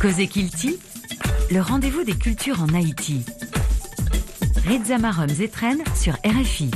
Cosé Kilti, le rendez-vous des cultures en Haïti. Reza Marum Zetren sur RFI.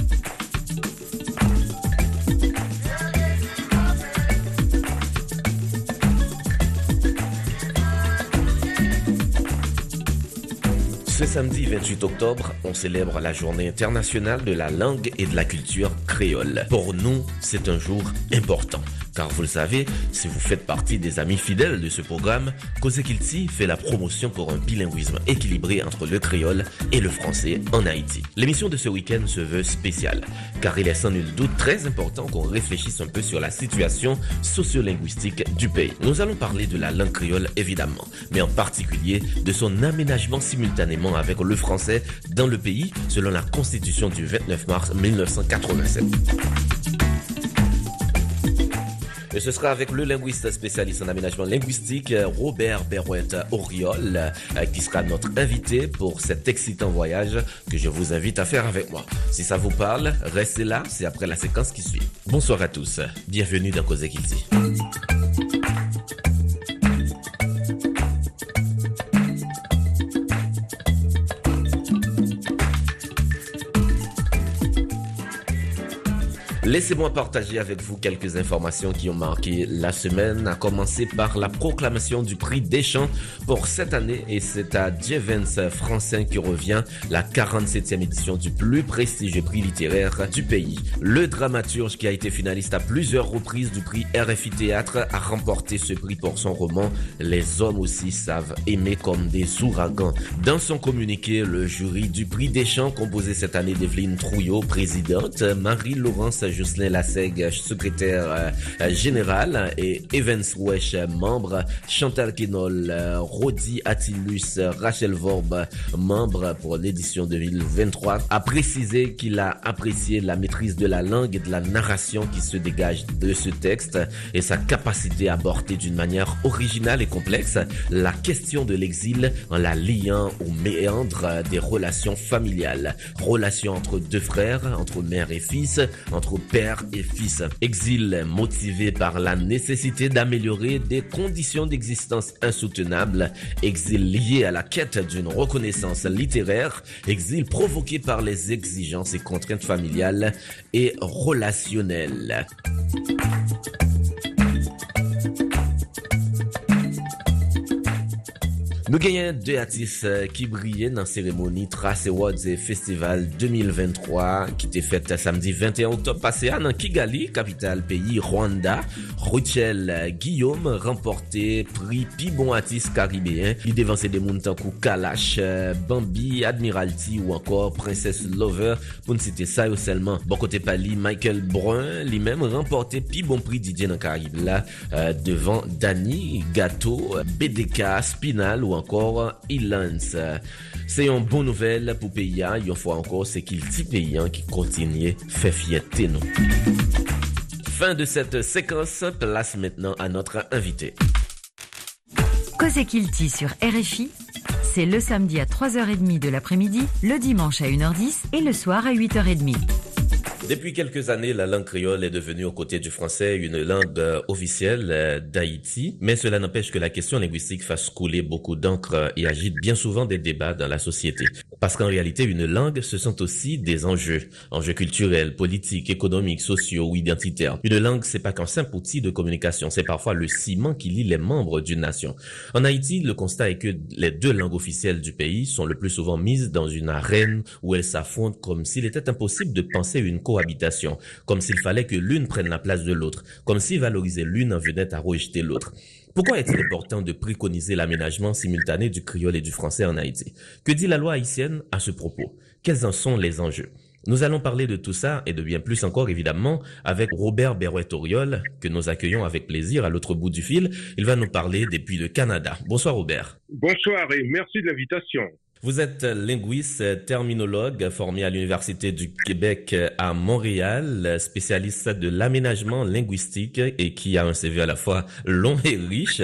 Ce samedi 28 octobre, on célèbre la journée internationale de la langue et de la culture créole. Pour nous, c'est un jour important. Car vous le savez, si vous faites partie des amis fidèles de ce programme, Kilti fait la promotion pour un bilinguisme équilibré entre le créole et le français en Haïti. L'émission de ce week-end se veut spéciale, car il est sans nul doute très important qu'on réfléchisse un peu sur la situation sociolinguistique du pays. Nous allons parler de la langue créole évidemment, mais en particulier de son aménagement simultanément avec le français dans le pays selon la constitution du 29 mars 1987. Et ce sera avec le linguiste spécialiste en aménagement linguistique, Robert Berouette Auriol, euh, qui sera notre invité pour cet excitant voyage que je vous invite à faire avec moi. Si ça vous parle, restez là, c'est après la séquence qui suit. Bonsoir à tous, bienvenue dans Cause Kilti. Laissez-moi partager avec vous quelques informations qui ont marqué la semaine, à commencer par la proclamation du prix Deschamps pour cette année et c'est à Jevens français qui revient la 47e édition du plus prestigieux prix littéraire du pays. Le dramaturge qui a été finaliste à plusieurs reprises du prix RFI Théâtre a remporté ce prix pour son roman Les hommes aussi savent aimer comme des ouragans. Dans son communiqué, le jury du prix Deschamps composé cette année d'Evelyne Trouillot, présidente, Marie-Laurence Jocelyn Lasseg, secrétaire euh, général, et Evans Wesh, membre, Chantal Kinol, Rodi Attilus, Rachel Vorb, membre pour l'édition 2023, a précisé qu'il a apprécié la maîtrise de la langue et de la narration qui se dégage de ce texte et sa capacité à aborder d'une manière originale et complexe la question de l'exil en la liant au méandre des relations familiales, relations entre deux frères, entre mère et fils, entre père et fils. Exil motivé par la nécessité d'améliorer des conditions d'existence insoutenables. Exil lié à la quête d'une reconnaissance littéraire. Exil provoqué par les exigences et contraintes familiales et relationnelles. Nou genyen de atis ki euh, brye nan seremoni Trace Awards Festival 2023 ki te fet samdi 21 oktob pase an nan Kigali, kapital peyi Rwanda. Rochelle euh, Guillaume remporte pri pi bon atis karibéen. Li devanse de moun tankou Kalash, euh, Bambi, Admiralty ou ankor Princess Lover pou nsite sa yo selman. Bon kote pali Michael Brun li men remporte pi bon pri DJ nan Karib la devan Dani, Gato, BDK, Spinal ou ankor encore Ilans. C'est une bonne nouvelle pour pays, une fois encore, c'est qu'il dit pays qui continue faire fierté nous. Fin de cette séquence, place maintenant à notre invité. Cosé Kilti sur RFI, c'est le samedi à 3h30 de l'après-midi, le dimanche à 1h10 et le soir à 8h30. Depuis quelques années, la langue créole est devenue aux côtés du français une langue euh, officielle euh, d'Haïti, mais cela n'empêche que la question linguistique fasse couler beaucoup d'encre et agite bien souvent des débats dans la société. Parce qu'en réalité, une langue, ce sont aussi des enjeux, enjeux culturels, politiques, économiques, sociaux ou identitaires. Une langue, c'est pas qu'un simple outil de communication, c'est parfois le ciment qui lie les membres d'une nation. En Haïti, le constat est que les deux langues officielles du pays sont le plus souvent mises dans une arène où elles s'affrontent comme s'il était impossible de penser une cohabitation habitation, comme s'il fallait que l'une prenne la place de l'autre, comme si valoriser l'une en venait à rejeter l'autre. Pourquoi est-il important de préconiser l'aménagement simultané du créole et du français en Haïti? Que dit la loi haïtienne à ce propos? Quels en sont les enjeux? Nous allons parler de tout ça et de bien plus encore évidemment avec Robert Berouet-Oriol que nous accueillons avec plaisir à l'autre bout du fil. Il va nous parler depuis le Canada. Bonsoir Robert. Bonsoir et merci de l'invitation. Vous êtes linguiste, terminologue, formé à l'Université du Québec à Montréal, spécialiste de l'aménagement linguistique et qui a un CV à la fois long et riche.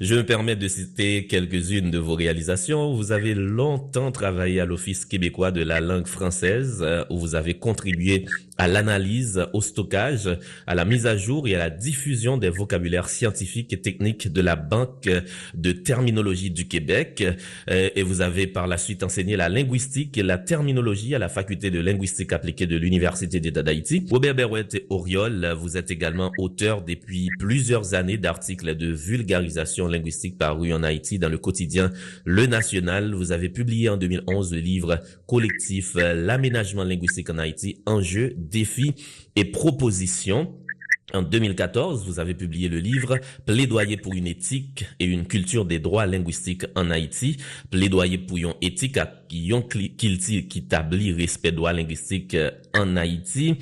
Je me permets de citer quelques-unes de vos réalisations. Vous avez longtemps travaillé à l'Office québécois de la langue française où vous avez contribué à l'analyse, au stockage, à la mise à jour et à la diffusion des vocabulaires scientifiques et techniques de la Banque de terminologie du Québec. Euh, et vous avez par la suite enseigné la linguistique et la terminologie à la faculté de linguistique appliquée de l'Université d'État d'Haïti. Robert Berouette Oriol, vous êtes également auteur depuis plusieurs années d'articles de vulgarisation linguistique parus en Haïti dans le quotidien Le National. Vous avez publié en 2011 le livre collectif L'aménagement linguistique en Haïti, enjeux, défis et propositions. En 2014, vous avez publié le livre Plaidoyer pour une éthique et une culture des droits linguistiques en Haïti. Plaidoyer pour une éthique qui établit respect droits linguistiques en Haïti.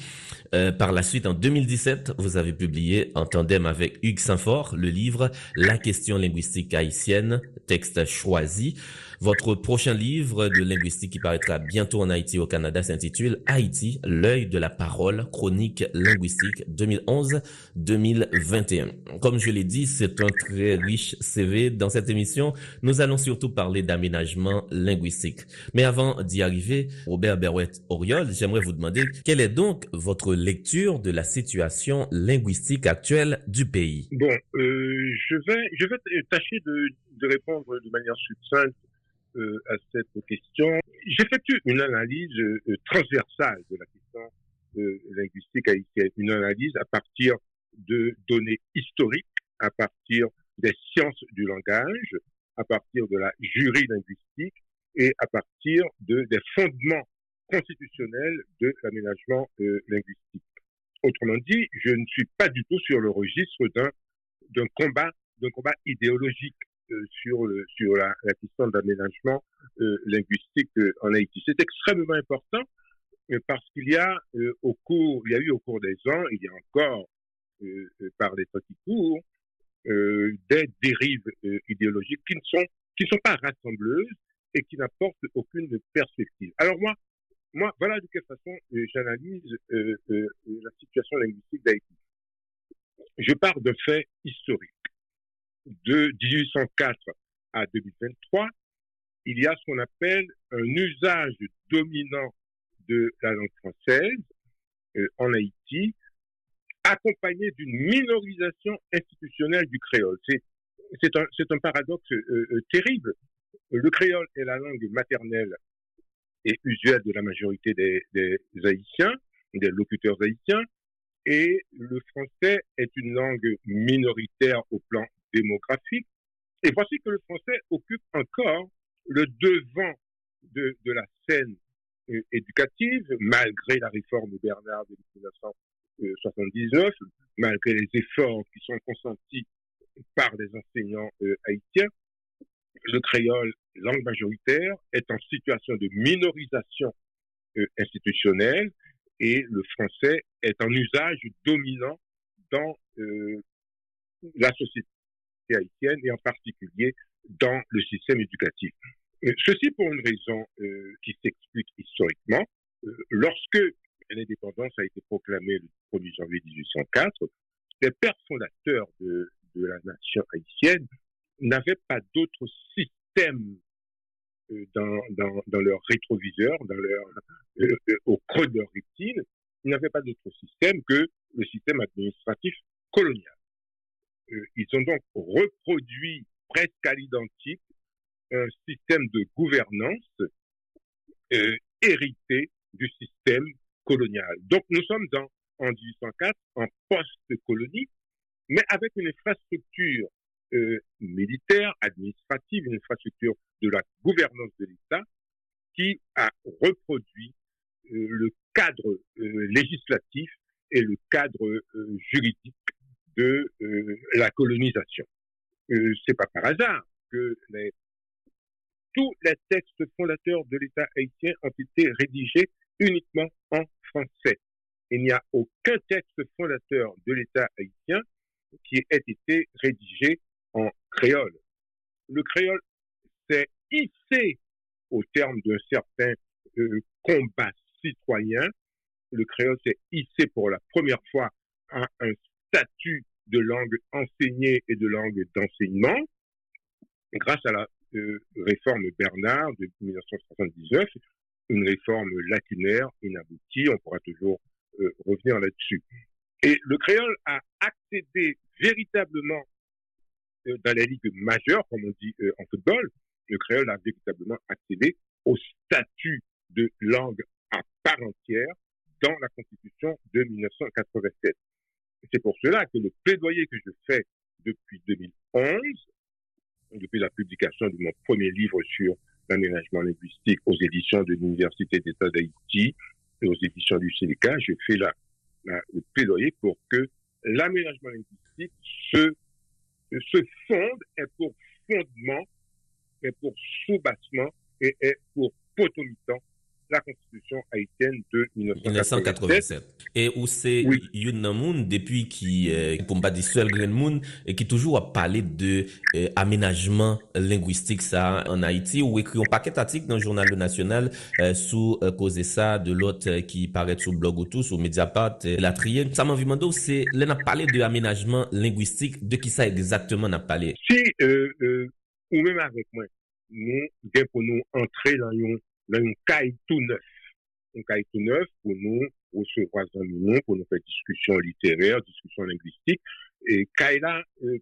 Euh, par la suite, en 2017, vous avez publié en tandem avec Hugues Saint-Fort le livre La question linguistique haïtienne, texte choisi. Votre prochain livre de linguistique qui paraîtra bientôt en Haïti au Canada s'intitule Haïti, l'œil de la parole, chronique linguistique 2011-2021. Comme je l'ai dit, c'est un très riche CV. Dans cette émission, nous allons surtout parler d'aménagement linguistique. Mais avant d'y arriver, Robert Berouette Oriol, j'aimerais vous demander quelle est donc votre lecture de la situation linguistique actuelle du pays? Bon, euh, je vais je vais tâcher de, de répondre de manière succincte euh, à cette question. J'effectue une analyse euh, transversale de la question euh, linguistique haïtienne, une analyse à partir de données historiques, à partir des sciences du langage, à partir de la jury linguistique et à partir de, des fondements constitutionnels de l'aménagement linguistique. Autrement dit, je ne suis pas du tout sur le registre d'un combat d'un combat idéologique euh, sur, le, sur la, la question d'aménagement euh, linguistique euh, en Haïti. C'est extrêmement important parce qu'il y a au cours, il y a eu au cours des ans, il y a encore par les petits cours des dérives idéologiques qui ne sont qui ne sont pas rassembleuses et qui n'apportent aucune perspective. Alors moi, moi, voilà de quelle façon j'analyse la situation linguistique d'Haïti. Je pars de faits historiques de 1804 à 2023, il y a ce qu'on appelle un usage dominant de la langue française euh, en Haïti, accompagné d'une minorisation institutionnelle du créole. C'est un, paradoxe euh, euh, terrible. Le créole est la langue maternelle et usuelle de la majorité des, des Haïtiens, des locuteurs haïtiens, et le français est une langue minoritaire au plan démographique. Et voici que le français occupe encore le devant de, la scène euh, éducative, malgré la réforme de Bernard de 1979, malgré les efforts qui sont consentis par les enseignants euh, haïtiens. Le créole, langue majoritaire, est en situation de minorisation euh, institutionnelle et le français est en usage dominant dans la société haïtienne et en particulier dans le système éducatif. Euh, ceci pour une raison euh, qui s'explique historiquement. Euh, lorsque l'indépendance a été proclamée le 1er janvier 1804, les pères fondateurs de, la nation haïtienne n'avaient pas d'autre système dans, leur rétroviseur, dans leur, au creux de leur rétine, ils n'avaient pas d'autre système que le système administratif colonial. Euh, ils ont donc reproduit presque à l'identique un système de gouvernance euh, hérité du système colonial. Donc nous sommes dans, en 1804 en post-colonie, mais avec une infrastructure euh, militaire, administrative, une infrastructure de la gouvernance de l'État qui a reproduit euh, le cadre euh, législatif et le cadre juridique de euh, la colonisation. Euh, c'est pas par hasard que tous les textes fondateurs de l'État haïtien ont été rédigés uniquement en français. Il n'y a aucun texte fondateur de l'État haïtien qui ait été rédigé en créole. Le créole s'est hissé au terme d'un certain euh, combat citoyen. Le créole s'est hissé pour la première fois à un statut de langue enseignée et de langue d'enseignement grâce à la euh, réforme Bernard de 1979, une réforme lacunaire, inaboutie. On pourra toujours revenir là-dessus. Et le créole a accédé véritablement dans les ligues majeures, comme on dit en football, le créole a véritablement accédé au statut de langue à part entière dans la Constitution de 1987. C'est pour cela que le plaidoyer que je fais depuis 2011, depuis la publication de mon premier livre sur l'aménagement linguistique aux éditions de l'Université d'État d'Haïti et aux éditions du Sénéca, je fais le plaidoyer pour que l'aménagement linguistique se, se fonde, est pour fondement, est pour soubassement et est pour potomitant la Constitution haïtienne de 1987. Et où c'est oui. Depuis qui, euh, dire seul Grand et qui toujours a parlé de euh, aménagement linguistique ça en Haïti, ou écrit un paquet d'articles dans le journal national euh, sous euh, cause ça de l'autre euh, qui paraît sur blog ou tout, sur Mediapart, euh, la trier. Ça m'a vu c'est, là, a parlé de aménagement linguistique, de qui ça exactement n'a parlé? Si, euh, euh, ou même avec moi, nous, pour nous entrer dans une dans un cahier tout neuf. Un cahier tout neuf pour nous recevoir nous, pour nous faire discussion littéraire, discussion linguistique. Et cahier là, euh,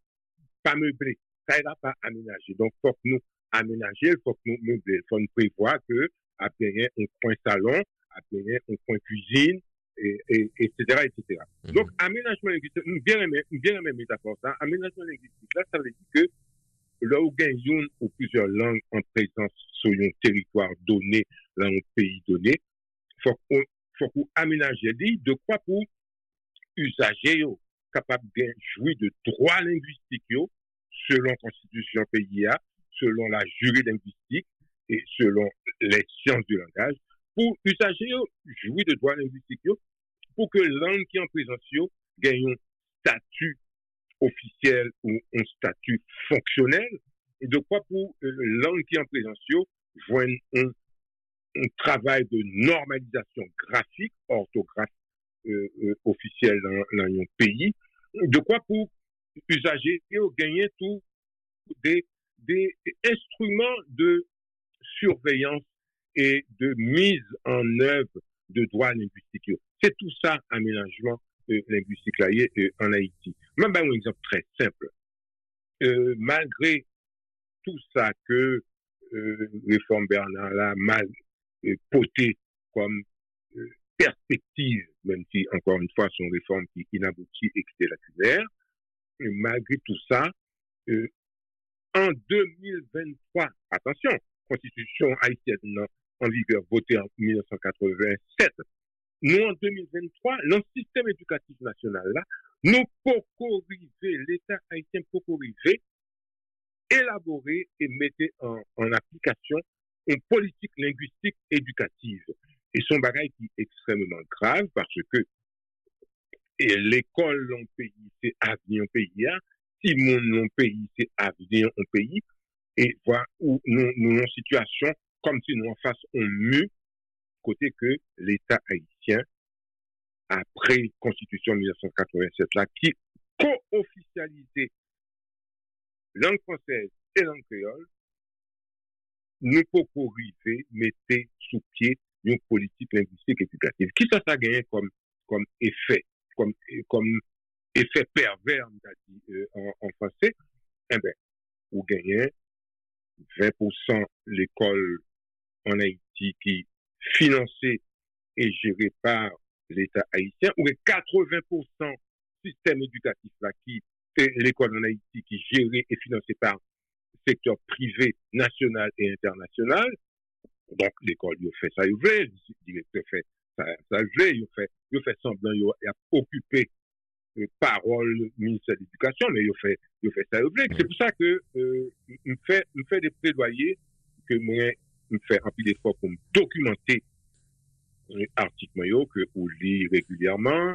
pas meublé. Cahier là, pas aménagé. Donc, faut que nous aménager, faut que nous meubler. Faut nous prévoir que, après, un coin salon, après, un coin cuisine, et, et, etc., etc. Mm -hmm. Donc, aménagement linguistique, bien aimé, bien aimé métaphore, ça. Aménagement linguistique, là, ça veut dire que où gagne une ou plusieurs langues en présence sur un territoire donné, dans un pays donné, faut qu'on faut qu'on aménage de quoi pour usager yo, capable de jouir de droits linguistiques selon constitution pays selon la jury linguistique et selon les sciences du langage, pour usager yo, jouir de droits linguistiques yo, pour que langue qui en présence yo gagne un statut officiel ou un statut fonctionnel, et de quoi pour euh, présence joigne un, un, travail de normalisation graphique, orthographe euh, euh, officielle dans, dans un pays, de quoi pour usagers gagner tout des, des instruments de surveillance et de mise en œuvre de droits linguistiques. C'est tout ça, euh, linguistique là euh, en Haïti. Même un exemple très simple. Euh, malgré tout ça que euh, réforme Bernard là mal euh, poté comme euh, perspective, même si encore une fois son réforme qui inaboutie et qui est lacunaire, malgré tout ça, en 2023, attention, constitution haïtienne en vigueur votée en 1987, nous, en 2023, le système éducatif national, là, nous pouvons l'État haïtien peut élaborer et mettre en, application une politique linguistique éducative. Et son bagage qui est extrêmement grave parce que l'école en pays, c'est avenir en pays, hein. si mon pays, c'est avenir en pays, et voilà où nous, nous en situation comme si nous en face on mue côté que l'État haïtien, après Constitution 1987, là, qui co-officialisait langue française et langue créole, nous pouvons arriver, mettre sous pied une politique linguistique éducative. Qui ça, ça gagné comme, comme effet, comme, effet pervers, euh, en, français? Eh bien, vous gagnez 20% l'école en Haïti qui financé et géré par l'État haïtien, ou 80% système éducatif là qui est l'école en Haïti qui est géré et financé par le secteur privé national et international. Donc l'école il fait ça, il veut, le directeur fait ça, ça veut, il fait, il fait semblant, il a occupé euh, parole ministère de l'éducation, mais il fait, il fait ça, il veut. C'est pour ça que euh, il fait, il fait des plaidoyers que moi me fait un peu d'effort pour me documenter article que vous lit régulièrement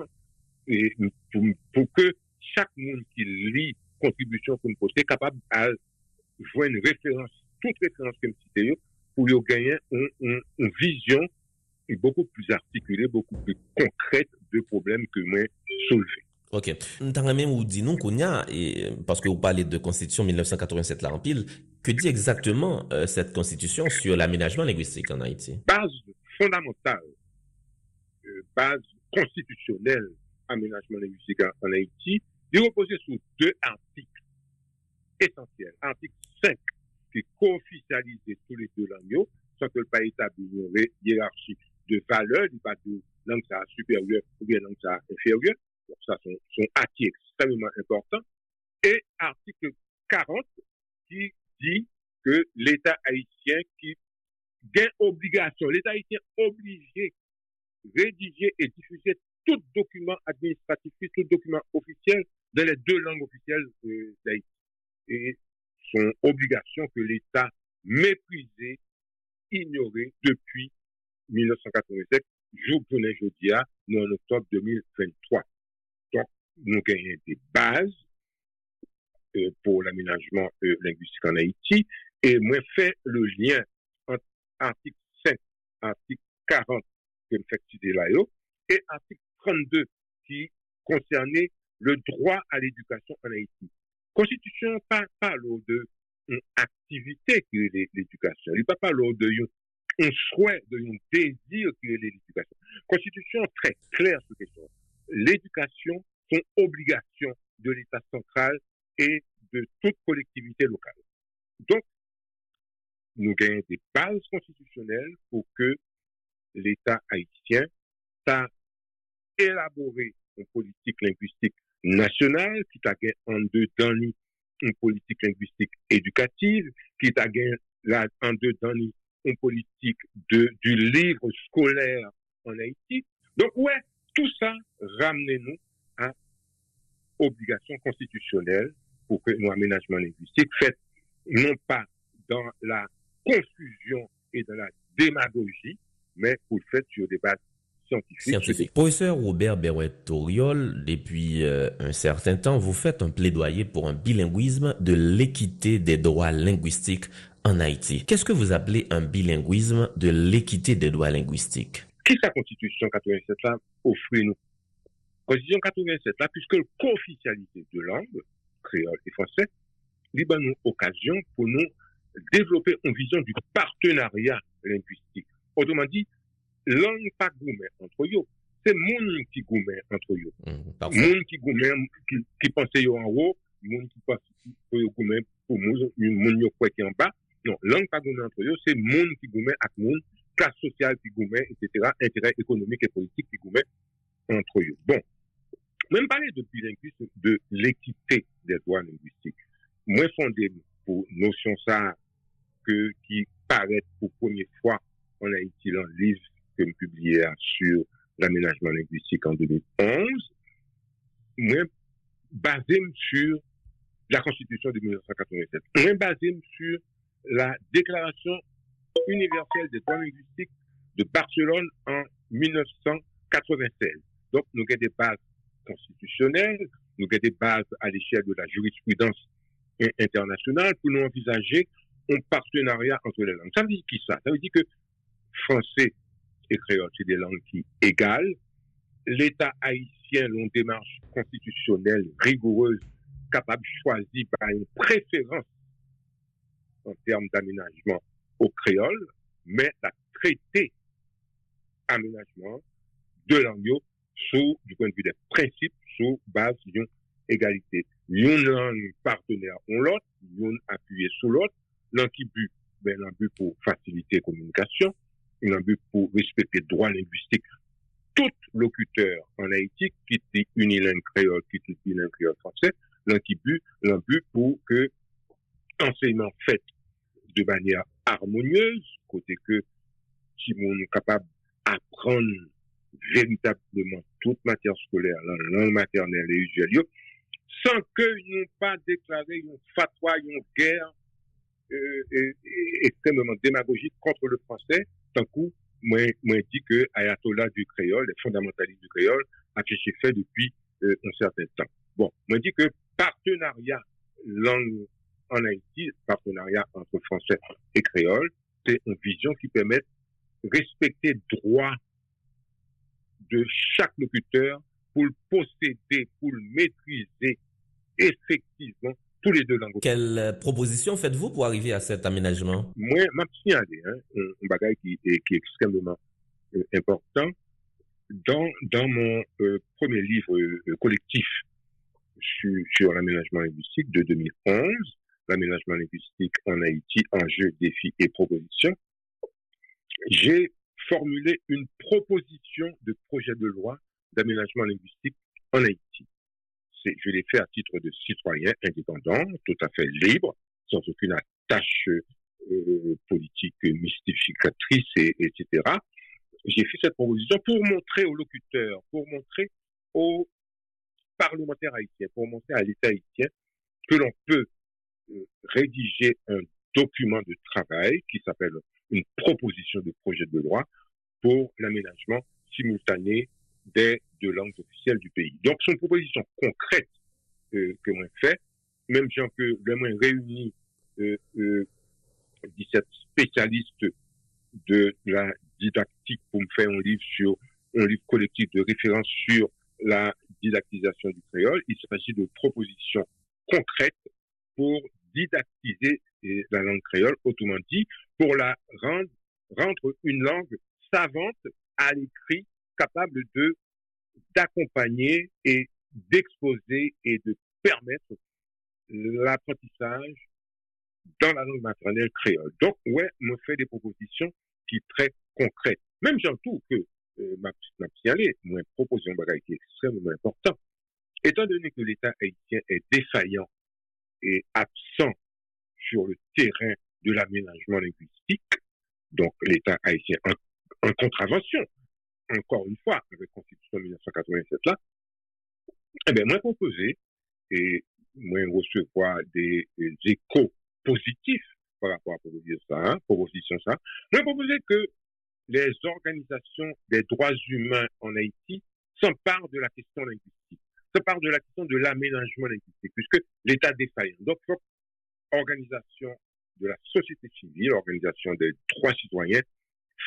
et pour, pour, que chaque monde qui lit contribution poster capable de jouer une référence, toute référence que me pour lui gagner une, une, une, vision beaucoup plus articulée, beaucoup plus concrète de problèmes que moi soulever. Ok. Dans même ou dit nous qu'on y a, et, parce que vous parlez de Constitution 1987 là en pile, que dit exactement euh, cette Constitution sur l'aménagement linguistique en Haïti? Base fondamentale, base constitutionnel aménagement linguistique en Haïti, il reposait sur deux articles essentiels. Article 5, qui co-officialise tous les deux langues, sans que le pays établit une hiérarchie de valeur, il pas de langue supérieure ou bien langue ça inférieure. Donc ça, sont, sont acquis extrêmement importants. Et article 40, qui dit que l'État haïtien qui gagne obligation, l'État haïtien obligé rédiger et diffuser tout document administratif, tout document officiel dans les deux langues officielles d'Haïti. Et son obligation que l'État méprisé, ignoré depuis 1987, jour pour jodia, nous en octobre 2023. Donc, nous gagnons des bases euh, pour l'aménagement euh, linguistique en Haïti et moi fait le lien entre article 5, article 40 que là et article 32 qui concernait le droit à l'éducation en Haïti. Constitution pas parle de une activité qui est l'éducation. Il ne parle pas de un souhait, de un désir qui est l'éducation. Constitution très claire sur question. L'éducation, sont obligation de l'État central et de toute collectivité locale. Donc, nous gagnons des bases constitutionnelles pour que l'État haïtien a élaboré une politique linguistique nationale qui a en deux temps une politique linguistique éducative, qui a en deux temps une politique de, du livre scolaire en Haïti. Donc, ouais, tout ça, ramenez-nous à obligation constitutionnelle pour que nos aménagements linguistiques faits non pas dans la confusion et dans la démagogie, mais pour le fait sur des bases scientifiques. Professeur Robert Berouet-Toriol, depuis euh, un certain temps, vous faites un plaidoyer pour un bilinguisme de l'équité des droits linguistiques en Haïti. Qu'est-ce que vous appelez un bilinguisme de l'équité des droits linguistiques? Qui sa Constitution 87 là offre nous Constitution 87 là, puisque le co-officialité de langue, créole et français, libre nous occasion pour nous développer une vision du partenariat linguistique. Autrement dit, langue pas gourmet entre eux. C'est monde qui gourmet entre eux. Mmh, monde qui gourmet, qui, qui pense yo en haut, monde qui pense yo gourmet pour yo qui en bas. Non, langue pas gourmet entre eux, c'est monde qui gourmet avec monde, classe sociale qui gourmet, etc., intérêt économique et politique qui gourmet entre eux. Bon. Même parler de bilinguisme, de l'équité des droits linguistiques. Moi, fondé pour notion ça, que, qui paraît pour première fois en Haïti dans le livre que sur l'aménagement linguistique en 2011, moi, basé sur la Constitution de 1987. Moi, basé sur la Déclaration universelle des droits linguistiques de Barcelone en 1996. Donc, nous avons des bases constitutionnelles, nous avons des bases à l'échelle de la jurisprudence internationale pour nous envisager un partenariat entre les langues. Ça veut dire qui ça? Ça veut dire que français et créole, c'est des langues qui égales. L'État haïtien a démarche constitutionnelle rigoureuse, capable de choisir par une préférence en termes d'aménagement au créole, mais la traité aménagement de langue sous, du point de vue des principes, sous base d'une égalité. Une langue partenaire on l'autre, une appuyé sur l'autre, but, ben, but pour faciliter la communication, l'un but pour respecter droit linguistique. Tout locuteur en Haïti qui est unilingue créole, qui est unilingue créole français, l'un qui but, l'un but pour que l'enseignement fait de manière harmonieuse, côté que si on est capable d'apprendre véritablement toute matière scolaire, la langue maternelle et usuelle, sans que nous pas déclaré une fatwa, une guerre euh, extrêmement démagogique contre le français, tant coup, moi, moi dit que Ayatollah du créole, les fondamentalistes du créole, a fait depuis euh, un certain temps. Bon, moi dit que partenariat langue en Haïti, partenariat entre français et créole, c'est une vision qui permet de respecter droit de chaque locuteur pour le posséder, pour le maîtriser effectivement tous les deux langues. Quelle euh, proposition faites-vous pour arriver à cet aménagement? Moi, je signalé hein, un, bagage qui, est, qui est extrêmement euh, important. dans, dans mon euh, premier livre euh, collectif sur, sur l'aménagement linguistique de 2011, l'aménagement linguistique en Haïti, enjeux, défis et propositions, j'ai formulé une proposition de projet de loi d'aménagement linguistique en Haïti. Je l'ai fait à titre de citoyen indépendant, tout à fait libre, sans aucune attache euh, politique mystificatrice, et, etc. J'ai fait cette proposition pour montrer aux locuteurs, pour montrer aux parlementaires haïtiens, pour montrer à l'État haïtien que l'on peut euh, rédiger un document de travail qui s'appelle une proposition de projet de loi pour l'aménagement simultané des deux langues officielles du pays. Donc, une proposition concrète euh, que moi fait, même si peut le moins réunir euh, euh, 17 spécialistes de la didactique pour me faire un livre sur un livre collectif de référence sur la didactisation du créole. Il s'agit de propositions concrètes pour didactiser la langue créole, autrement dit, pour la rendre, rendre une langue savante à l'écrit, capable de d'accompagner et d'exposer et de permettre l'apprentissage dans la langue maternelle créole. Donc, ouais, me fait des propositions qui très concrètes. Même trouve que euh, ma, ma moi, proposition qui est extrêmement important. Étant donné que l'État haïtien est défaillant et absent sur le terrain de l'aménagement linguistique, donc l'État haïtien en, en, contravention, encore une fois, avec la Constitution 1987 là, eh bien, moi proposé, et moi recevoir des, des échos positifs par rapport à proposition ça, hein, proposition ça, moi proposé que les organisations des droits humains en Haïti s'emparent de la question linguistique, s'emparent de la question de l'aménagement linguistique, puisque l'État défaillant. Donc, organisation de la société civile, organisation des droits citoyens,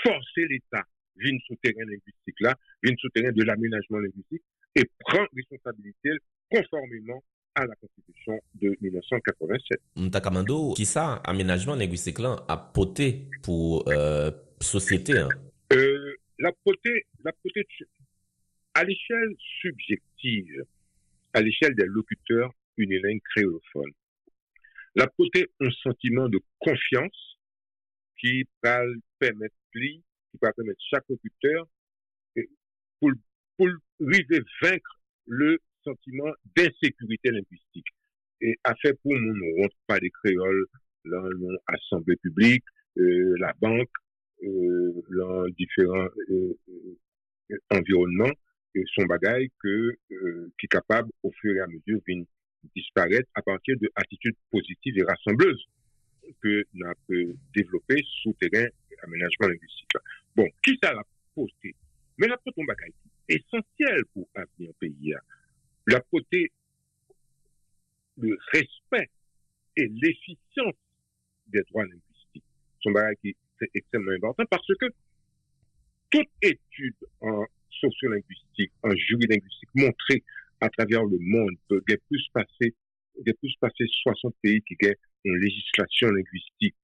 forcer l'État d'une souterrain linguistique là, d'une souterrain de l'aménagement linguistique et prendre responsabilité conformément à la Constitution de 1987. Mtakamando, qui ça, aménagement linguistique là, a poté pour euh, société hein? euh, La poté, la poté, à l'échelle subjective, à l'échelle des locuteurs unilingues créolophones, la poté un sentiment de confiance qui va permettre qui va permettre chaque locuteur pour, vaincre le sentiment d'insécurité linguistique. Et à fait pour nous, ne rentre pas des créoles dans l'assemblée publique, euh, la banque, euh, dans différents euh, environnements, et son bagage que, qui est capable, au fur et à mesure, de disparaître à partir de positives et rassembleuses que nous avons développées sous terrain aménagement linguistique. Bon, qui ça l'a posté? Mais la pote, bagage essentiel pour l'avenir pays. La côté le respect et l'efficience des droits linguistiques. Son bagage qui est extrêmement important parce que toute étude en sociolinguistique, en jurilinguistique montrée à travers le monde peut plus passer, plus passer 60 pays qui ont une législation linguistique.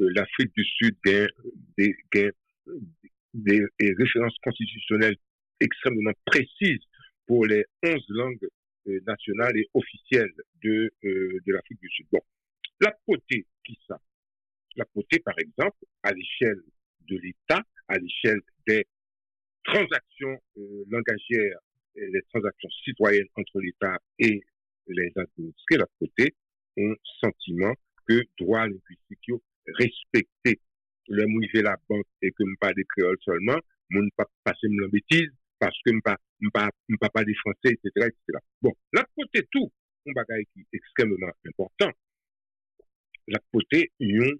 Euh, L'Afrique du Sud des, références constitutionnelles extrêmement précises pour les 11 langues euh, nationales et officielles de, euh, de l'Afrique du Sud. Bon, la potée, qui ça? La potée, par exemple, à l'échelle de l'État, à l'échelle des transactions euh, langagières, les transactions citoyennes entre l'État et les administrés, la potée, ont sentiment que droit linguistique respecté le mouiller la banque et que ne pas des créoles seulement, mon pas passer une bêtise, parce que m'pa m'pa m'pa pas des français etc etc bon la côté tout un bagage qui est extrêmement important la côté une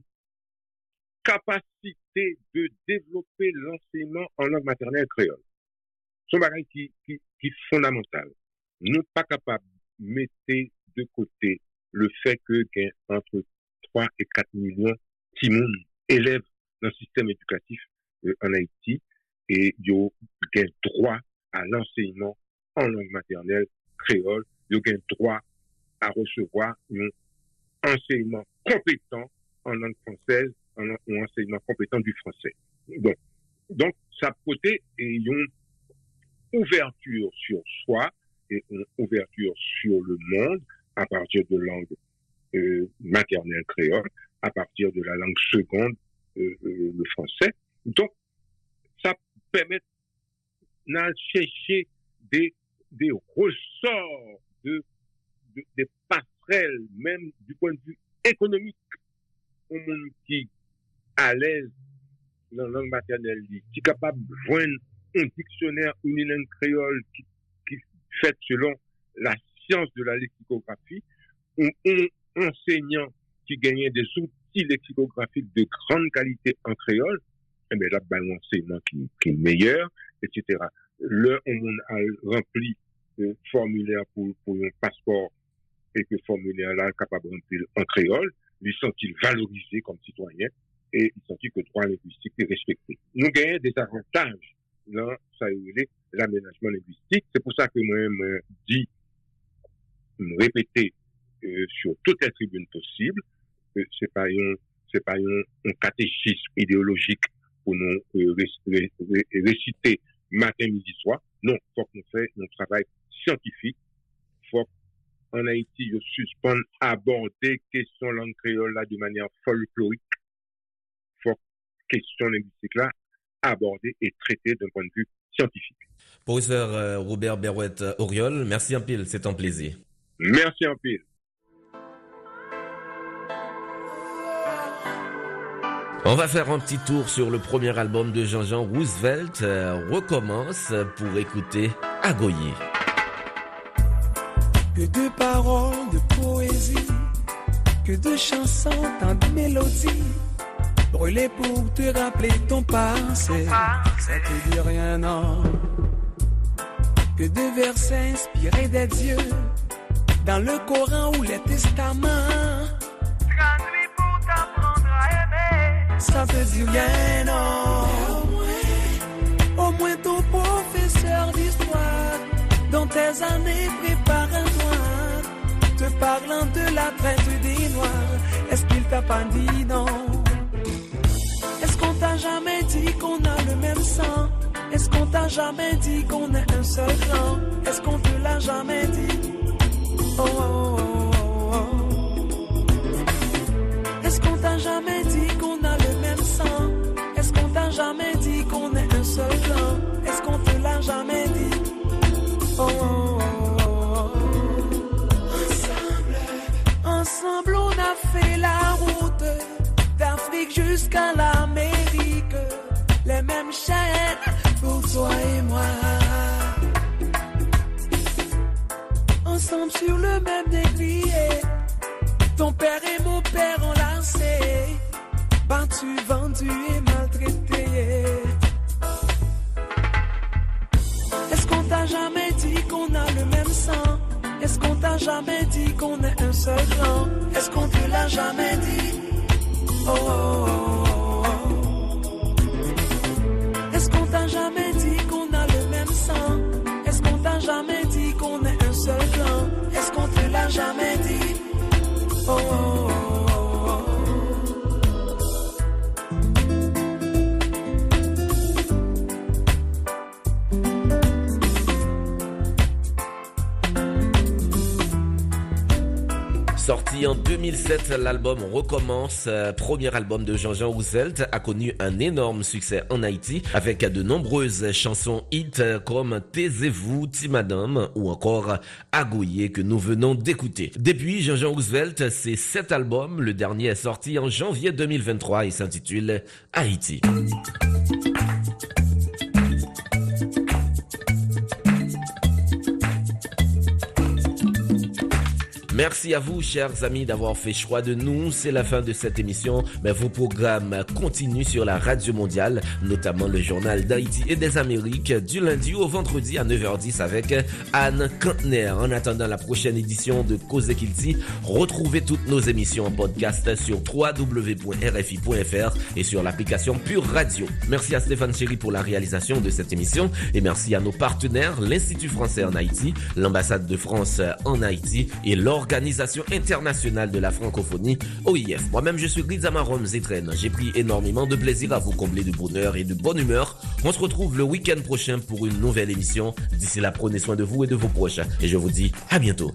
capacité de développer l'enseignement en langue maternelle créole. Son bagage qui qui qui est fondamental. Nous pas capable mettre de côté le fait que entre 3 et 4 millions de élèves dans le système éducatif euh, en Haïti et ils ont droit à l'enseignement en langue maternelle créole, ils ont droit à recevoir un enseignement compétent en langue française, un, enseignement compétent du français. Donc, donc ça côté et ouverture sur soi et une ouverture sur le monde à partir de langue euh, maternelle créole, à partir de la langue seconde, euh, euh, le français. Donc, ça permet de chercher des, des ressorts, de, des passerelles, même du point de vue économique, au monde qui à l'aise dans la langue maternelle, qui est capable de joindre un dictionnaire, une langue créole qui, qui fait selon la science de la lexicographie, un, enseignant qui gagnait des outils lexicographiques de grande qualité en créole, eh bien là, ben, un enseignement qui, qui est meilleur, etc. Le, on a rempli le formulaire pour, un passeport et que formulaire là capable de remplir en créole, lui sont-ils valorisés comme citoyens et ils sont-ils que le droit linguistique est respecté. Nous gagnons des avantages dans l'aménagement linguistique. C'est pour ça que moi-même dis, me répéter euh, sur toutes les tribunes possibles, que c'est pas un, c'est pas un, un, catéchisme idéologique pour nous euh, réciter matin, midi, soir. Non, faut qu'on fait un travail scientifique. Faut en Haïti, je suspends aborder question langue créole là de manière folklorique. Faut question linguistique là aborder et traiter d'un point de vue scientifique. Professeur euh, Robert Berouette Oriol, merci un pile, c'est un plaisir. Merci un pile. On va faire un petit tour sur le premier album de Jean-Jean Roosevelt, euh, recommence pour écouter Agoyer. Que de paroles de poésie, que de chansons, tant de mélodies, brûlées pour te rappeler ton passé, ça te dit rien, non. Que de versets inspirés des dieux, dans le Coran ou les testaments, te dit rien, non. Au moins ton professeur d'histoire, dans tes années préparatoire, te parlant de la traite des noirs, est-ce qu'il t'a pas dit non? Est-ce qu'on t'a jamais dit qu'on a le même sang? Est-ce qu'on t'a jamais dit qu'on est un seul clan? Est-ce qu'on te l'a jamais dit? Oh, oh, oh, Est-ce qu'on t'a jamais dit jamais dit qu'on est un seul clan? Est-ce qu'on te l'a jamais dit? Ensemble, ensemble, on a fait la route d'Afrique jusqu'à l'Amérique. Les mêmes chaînes pour toi et moi. Ensemble sur le même décrié. Ton père et mon père enlacés. Battu, vendu et Est-ce qu'on t'a jamais dit qu'on a le même sang? Est-ce qu'on t'a jamais dit qu'on est un seul clan? Est-ce qu'on te l'a jamais dit? Oh, oh, oh, Est-ce qu'on t'a jamais dit qu'on a le même sang? Est-ce qu'on t'a jamais dit qu'on est un seul clan? Est-ce qu'on te l'a jamais dit? Oh, Sorti en 2007, l'album Recommence, euh, premier album de Jean-Jean Roosevelt, a connu un énorme succès en Haïti avec de nombreuses chansons hits comme Taisez-vous, Timadame ou encore Agouillé que nous venons d'écouter. Depuis Jean-Jean Roosevelt, c'est cet album, le dernier est sorti en janvier 2023 et s'intitule Haïti. Merci à vous, chers amis, d'avoir fait choix de nous. C'est la fin de cette émission. Mais vos programmes continuent sur la radio mondiale, notamment le journal d'Haïti et des Amériques, du lundi au vendredi à 9h10 avec Anne Kantner. En attendant la prochaine édition de Cause Kilti, retrouvez toutes nos émissions en podcast sur www.rfi.fr et sur l'application Pure Radio. Merci à Stéphane Chéry pour la réalisation de cette émission et merci à nos partenaires, l'Institut français en Haïti, l'ambassade de France en Haïti et l'organisation l'Organisation internationale de la francophonie, OIF. Moi-même, je suis Rizamarom Zetren. J'ai pris énormément de plaisir à vous combler de bonheur et de bonne humeur. On se retrouve le week-end prochain pour une nouvelle émission. D'ici là, prenez soin de vous et de vos proches. Et je vous dis à bientôt.